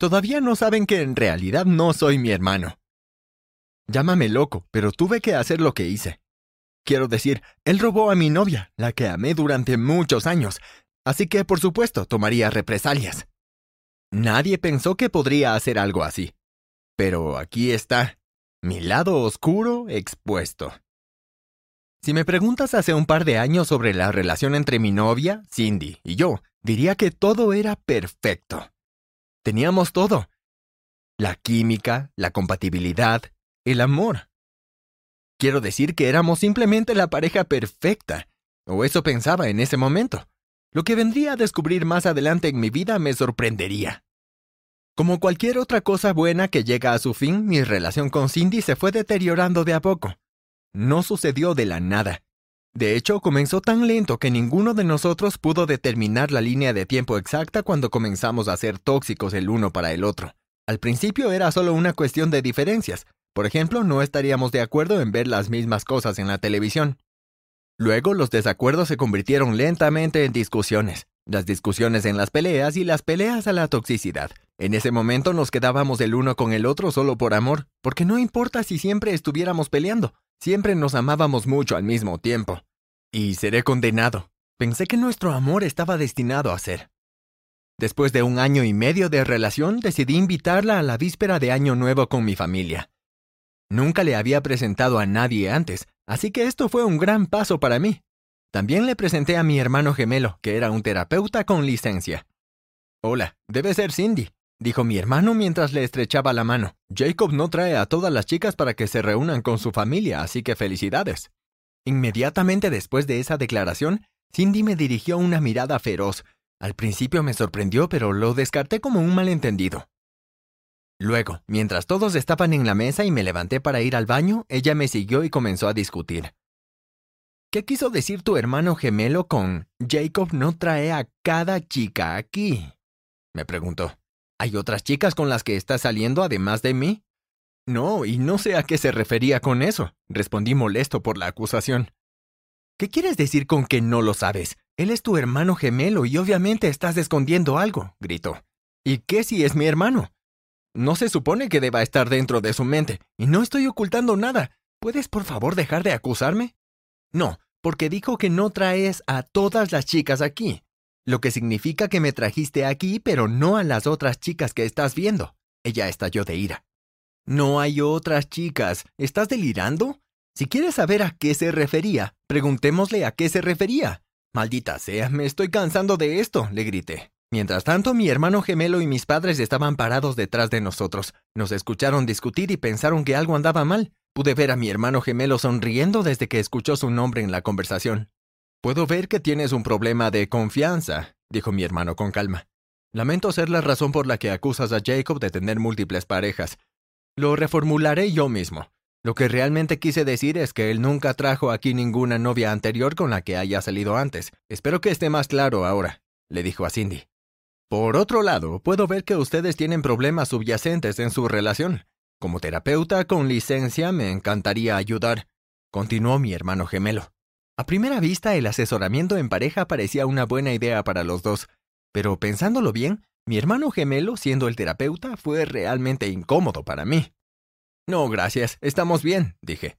Todavía no saben que en realidad no soy mi hermano. Llámame loco, pero tuve que hacer lo que hice. Quiero decir, él robó a mi novia, la que amé durante muchos años, así que por supuesto tomaría represalias. Nadie pensó que podría hacer algo así. Pero aquí está, mi lado oscuro expuesto. Si me preguntas hace un par de años sobre la relación entre mi novia, Cindy, y yo, diría que todo era perfecto. Teníamos todo. La química, la compatibilidad, el amor. Quiero decir que éramos simplemente la pareja perfecta, o eso pensaba en ese momento. Lo que vendría a descubrir más adelante en mi vida me sorprendería. Como cualquier otra cosa buena que llega a su fin, mi relación con Cindy se fue deteriorando de a poco. No sucedió de la nada. De hecho, comenzó tan lento que ninguno de nosotros pudo determinar la línea de tiempo exacta cuando comenzamos a ser tóxicos el uno para el otro. Al principio era solo una cuestión de diferencias, por ejemplo, no estaríamos de acuerdo en ver las mismas cosas en la televisión. Luego los desacuerdos se convirtieron lentamente en discusiones, las discusiones en las peleas y las peleas a la toxicidad. En ese momento nos quedábamos el uno con el otro solo por amor, porque no importa si siempre estuviéramos peleando, siempre nos amábamos mucho al mismo tiempo. Y seré condenado. Pensé que nuestro amor estaba destinado a ser. Después de un año y medio de relación, decidí invitarla a la víspera de Año Nuevo con mi familia. Nunca le había presentado a nadie antes, así que esto fue un gran paso para mí. También le presenté a mi hermano gemelo, que era un terapeuta con licencia. Hola, debe ser Cindy, dijo mi hermano mientras le estrechaba la mano. Jacob no trae a todas las chicas para que se reúnan con su familia, así que felicidades. Inmediatamente después de esa declaración, Cindy me dirigió una mirada feroz. Al principio me sorprendió, pero lo descarté como un malentendido. Luego, mientras todos estaban en la mesa y me levanté para ir al baño, ella me siguió y comenzó a discutir. ¿Qué quiso decir tu hermano gemelo con Jacob no trae a cada chica aquí? me preguntó. ¿Hay otras chicas con las que estás saliendo además de mí? No, y no sé a qué se refería con eso, respondí molesto por la acusación. ¿Qué quieres decir con que no lo sabes? Él es tu hermano gemelo y obviamente estás escondiendo algo, gritó. ¿Y qué si es mi hermano? No se supone que deba estar dentro de su mente, y no estoy ocultando nada. ¿Puedes por favor dejar de acusarme? No, porque dijo que no traes a todas las chicas aquí, lo que significa que me trajiste aquí, pero no a las otras chicas que estás viendo. Ella estalló de ira. No hay otras chicas. ¿Estás delirando? Si quieres saber a qué se refería, preguntémosle a qué se refería. Maldita sea, me estoy cansando de esto, le grité. Mientras tanto, mi hermano gemelo y mis padres estaban parados detrás de nosotros. Nos escucharon discutir y pensaron que algo andaba mal. Pude ver a mi hermano gemelo sonriendo desde que escuchó su nombre en la conversación. Puedo ver que tienes un problema de confianza, dijo mi hermano con calma. Lamento ser la razón por la que acusas a Jacob de tener múltiples parejas. Lo reformularé yo mismo. Lo que realmente quise decir es que él nunca trajo aquí ninguna novia anterior con la que haya salido antes. Espero que esté más claro ahora, le dijo a Cindy. Por otro lado, puedo ver que ustedes tienen problemas subyacentes en su relación. Como terapeuta con licencia me encantaría ayudar, continuó mi hermano gemelo. A primera vista, el asesoramiento en pareja parecía una buena idea para los dos, pero pensándolo bien, mi hermano gemelo, siendo el terapeuta, fue realmente incómodo para mí. No, gracias, estamos bien, dije.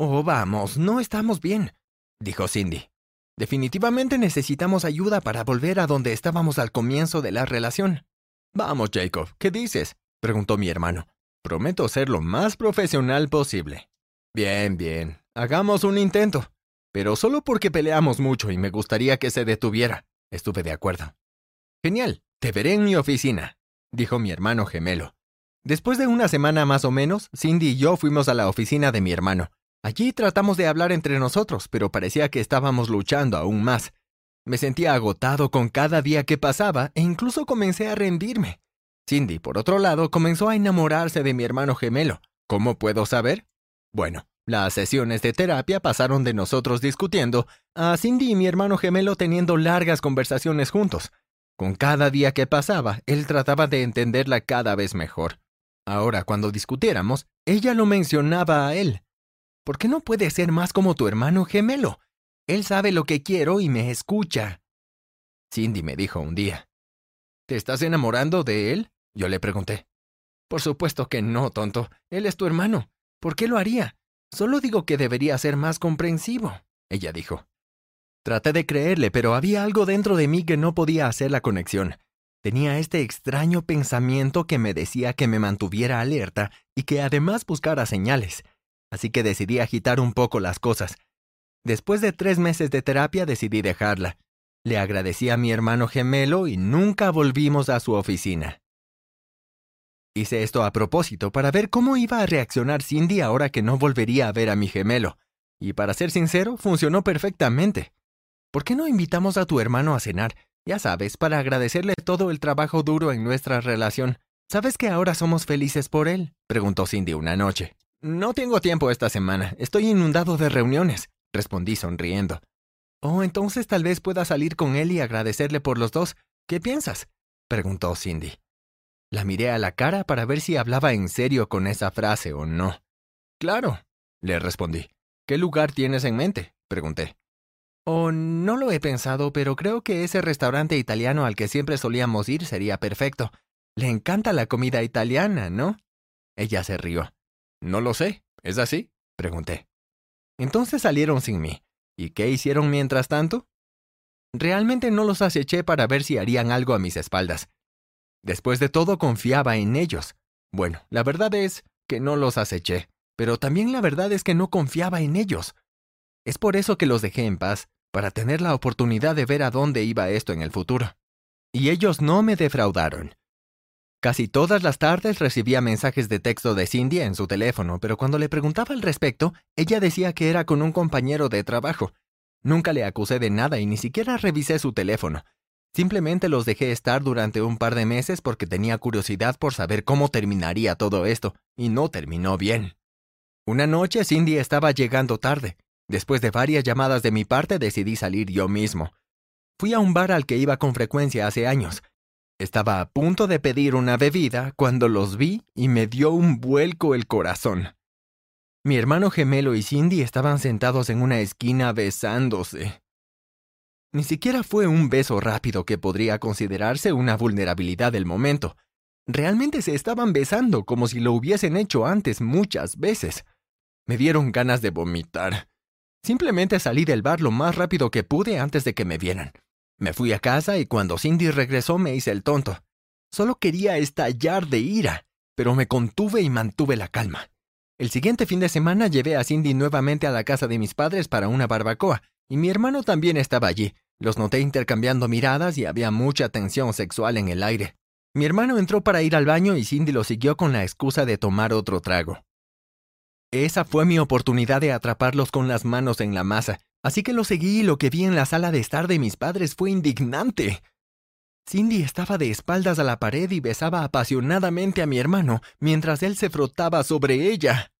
Oh, vamos, no estamos bien, dijo Cindy. Definitivamente necesitamos ayuda para volver a donde estábamos al comienzo de la relación. Vamos, Jacob, ¿qué dices? preguntó mi hermano. Prometo ser lo más profesional posible. Bien, bien, hagamos un intento. Pero solo porque peleamos mucho y me gustaría que se detuviera. Estuve de acuerdo. Genial, te veré en mi oficina, dijo mi hermano gemelo. Después de una semana más o menos, Cindy y yo fuimos a la oficina de mi hermano. Allí tratamos de hablar entre nosotros, pero parecía que estábamos luchando aún más. Me sentía agotado con cada día que pasaba e incluso comencé a rendirme. Cindy, por otro lado, comenzó a enamorarse de mi hermano gemelo. ¿Cómo puedo saber? Bueno, las sesiones de terapia pasaron de nosotros discutiendo a Cindy y mi hermano gemelo teniendo largas conversaciones juntos. Con cada día que pasaba, él trataba de entenderla cada vez mejor. Ahora, cuando discutiéramos, ella lo mencionaba a él. ¿Por qué no puede ser más como tu hermano gemelo? Él sabe lo que quiero y me escucha. Cindy me dijo un día. ¿Te estás enamorando de él? Yo le pregunté. Por supuesto que no, tonto. Él es tu hermano. ¿Por qué lo haría? Solo digo que debería ser más comprensivo, ella dijo. Traté de creerle, pero había algo dentro de mí que no podía hacer la conexión. Tenía este extraño pensamiento que me decía que me mantuviera alerta y que además buscara señales. Así que decidí agitar un poco las cosas. Después de tres meses de terapia decidí dejarla. Le agradecí a mi hermano gemelo y nunca volvimos a su oficina. Hice esto a propósito para ver cómo iba a reaccionar Cindy ahora que no volvería a ver a mi gemelo. Y para ser sincero, funcionó perfectamente. ¿Por qué no invitamos a tu hermano a cenar? Ya sabes, para agradecerle todo el trabajo duro en nuestra relación. ¿Sabes que ahora somos felices por él? preguntó Cindy una noche. No tengo tiempo esta semana. Estoy inundado de reuniones, respondí sonriendo. Oh, entonces tal vez pueda salir con él y agradecerle por los dos. ¿Qué piensas? preguntó Cindy. La miré a la cara para ver si hablaba en serio con esa frase o no. Claro, le respondí. ¿Qué lugar tienes en mente? pregunté. Oh, no lo he pensado, pero creo que ese restaurante italiano al que siempre solíamos ir sería perfecto. Le encanta la comida italiana, ¿no? Ella se rió. No lo sé. ¿Es así? pregunté. Entonces salieron sin mí. ¿Y qué hicieron mientras tanto? Realmente no los aceché para ver si harían algo a mis espaldas. Después de todo confiaba en ellos. Bueno, la verdad es que no los aceché, pero también la verdad es que no confiaba en ellos. Es por eso que los dejé en paz, para tener la oportunidad de ver a dónde iba esto en el futuro. Y ellos no me defraudaron. Casi todas las tardes recibía mensajes de texto de Cindy en su teléfono, pero cuando le preguntaba al respecto, ella decía que era con un compañero de trabajo. Nunca le acusé de nada y ni siquiera revisé su teléfono. Simplemente los dejé estar durante un par de meses porque tenía curiosidad por saber cómo terminaría todo esto, y no terminó bien. Una noche Cindy estaba llegando tarde. Después de varias llamadas de mi parte decidí salir yo mismo. Fui a un bar al que iba con frecuencia hace años. Estaba a punto de pedir una bebida cuando los vi y me dio un vuelco el corazón. Mi hermano gemelo y Cindy estaban sentados en una esquina besándose. Ni siquiera fue un beso rápido que podría considerarse una vulnerabilidad del momento. Realmente se estaban besando como si lo hubiesen hecho antes muchas veces. Me dieron ganas de vomitar. Simplemente salí del bar lo más rápido que pude antes de que me vieran. Me fui a casa y cuando Cindy regresó me hice el tonto. Solo quería estallar de ira, pero me contuve y mantuve la calma. El siguiente fin de semana llevé a Cindy nuevamente a la casa de mis padres para una barbacoa, y mi hermano también estaba allí. Los noté intercambiando miradas y había mucha tensión sexual en el aire. Mi hermano entró para ir al baño y Cindy lo siguió con la excusa de tomar otro trago. Esa fue mi oportunidad de atraparlos con las manos en la masa, así que lo seguí y lo que vi en la sala de estar de mis padres fue indignante. Cindy estaba de espaldas a la pared y besaba apasionadamente a mi hermano mientras él se frotaba sobre ella.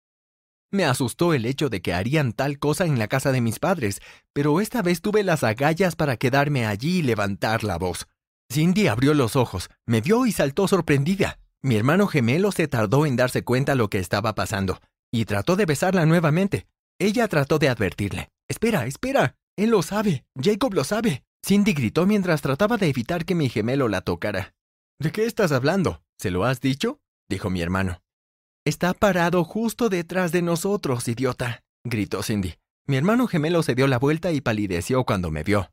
Me asustó el hecho de que harían tal cosa en la casa de mis padres, pero esta vez tuve las agallas para quedarme allí y levantar la voz. Cindy abrió los ojos, me vio y saltó sorprendida. Mi hermano gemelo se tardó en darse cuenta lo que estaba pasando y trató de besarla nuevamente. Ella trató de advertirle. Espera, espera. Él lo sabe. Jacob lo sabe. Cindy gritó mientras trataba de evitar que mi gemelo la tocara. ¿De qué estás hablando? ¿Se lo has dicho? dijo mi hermano. Está parado justo detrás de nosotros, idiota, gritó Cindy. Mi hermano gemelo se dio la vuelta y palideció cuando me vio.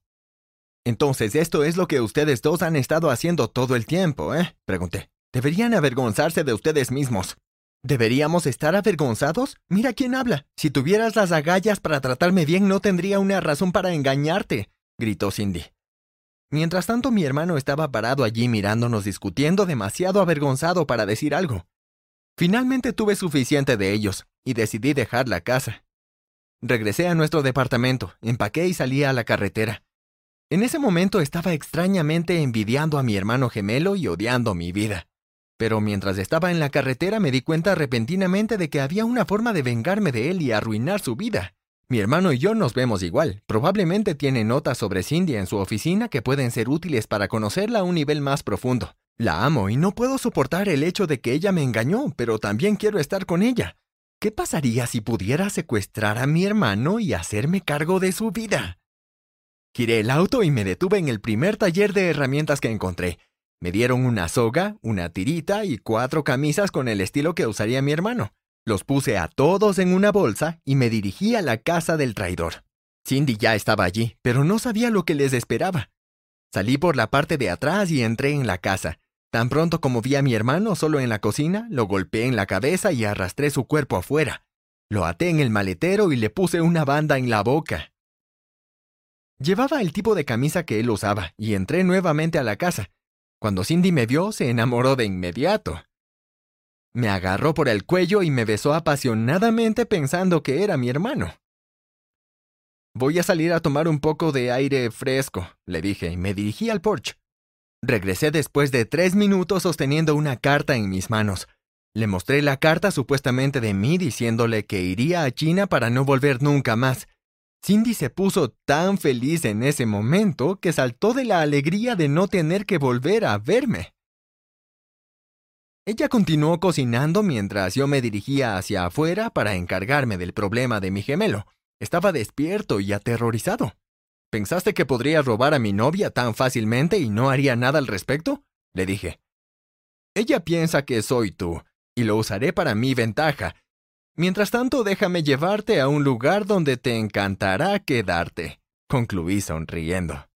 Entonces, esto es lo que ustedes dos han estado haciendo todo el tiempo, ¿eh? pregunté. Deberían avergonzarse de ustedes mismos. ¿Deberíamos estar avergonzados? Mira quién habla. Si tuvieras las agallas para tratarme bien, no tendría una razón para engañarte, gritó Cindy. Mientras tanto, mi hermano estaba parado allí mirándonos discutiendo, demasiado avergonzado para decir algo. Finalmente tuve suficiente de ellos y decidí dejar la casa. Regresé a nuestro departamento, empaqué y salí a la carretera. En ese momento estaba extrañamente envidiando a mi hermano gemelo y odiando mi vida. Pero mientras estaba en la carretera me di cuenta repentinamente de que había una forma de vengarme de él y arruinar su vida. Mi hermano y yo nos vemos igual. Probablemente tiene notas sobre Cindy en su oficina que pueden ser útiles para conocerla a un nivel más profundo. La amo y no puedo soportar el hecho de que ella me engañó, pero también quiero estar con ella. ¿Qué pasaría si pudiera secuestrar a mi hermano y hacerme cargo de su vida? Giré el auto y me detuve en el primer taller de herramientas que encontré. Me dieron una soga, una tirita y cuatro camisas con el estilo que usaría mi hermano. Los puse a todos en una bolsa y me dirigí a la casa del traidor. Cindy ya estaba allí, pero no sabía lo que les esperaba. Salí por la parte de atrás y entré en la casa. Tan pronto como vi a mi hermano solo en la cocina, lo golpeé en la cabeza y arrastré su cuerpo afuera. Lo até en el maletero y le puse una banda en la boca. Llevaba el tipo de camisa que él usaba y entré nuevamente a la casa. Cuando Cindy me vio, se enamoró de inmediato. Me agarró por el cuello y me besó apasionadamente pensando que era mi hermano. Voy a salir a tomar un poco de aire fresco, le dije, y me dirigí al porche. Regresé después de tres minutos sosteniendo una carta en mis manos. Le mostré la carta supuestamente de mí diciéndole que iría a China para no volver nunca más. Cindy se puso tan feliz en ese momento que saltó de la alegría de no tener que volver a verme. Ella continuó cocinando mientras yo me dirigía hacia afuera para encargarme del problema de mi gemelo. Estaba despierto y aterrorizado. ¿Pensaste que podría robar a mi novia tan fácilmente y no haría nada al respecto? Le dije. Ella piensa que soy tú, y lo usaré para mi ventaja. Mientras tanto, déjame llevarte a un lugar donde te encantará quedarte, concluí sonriendo.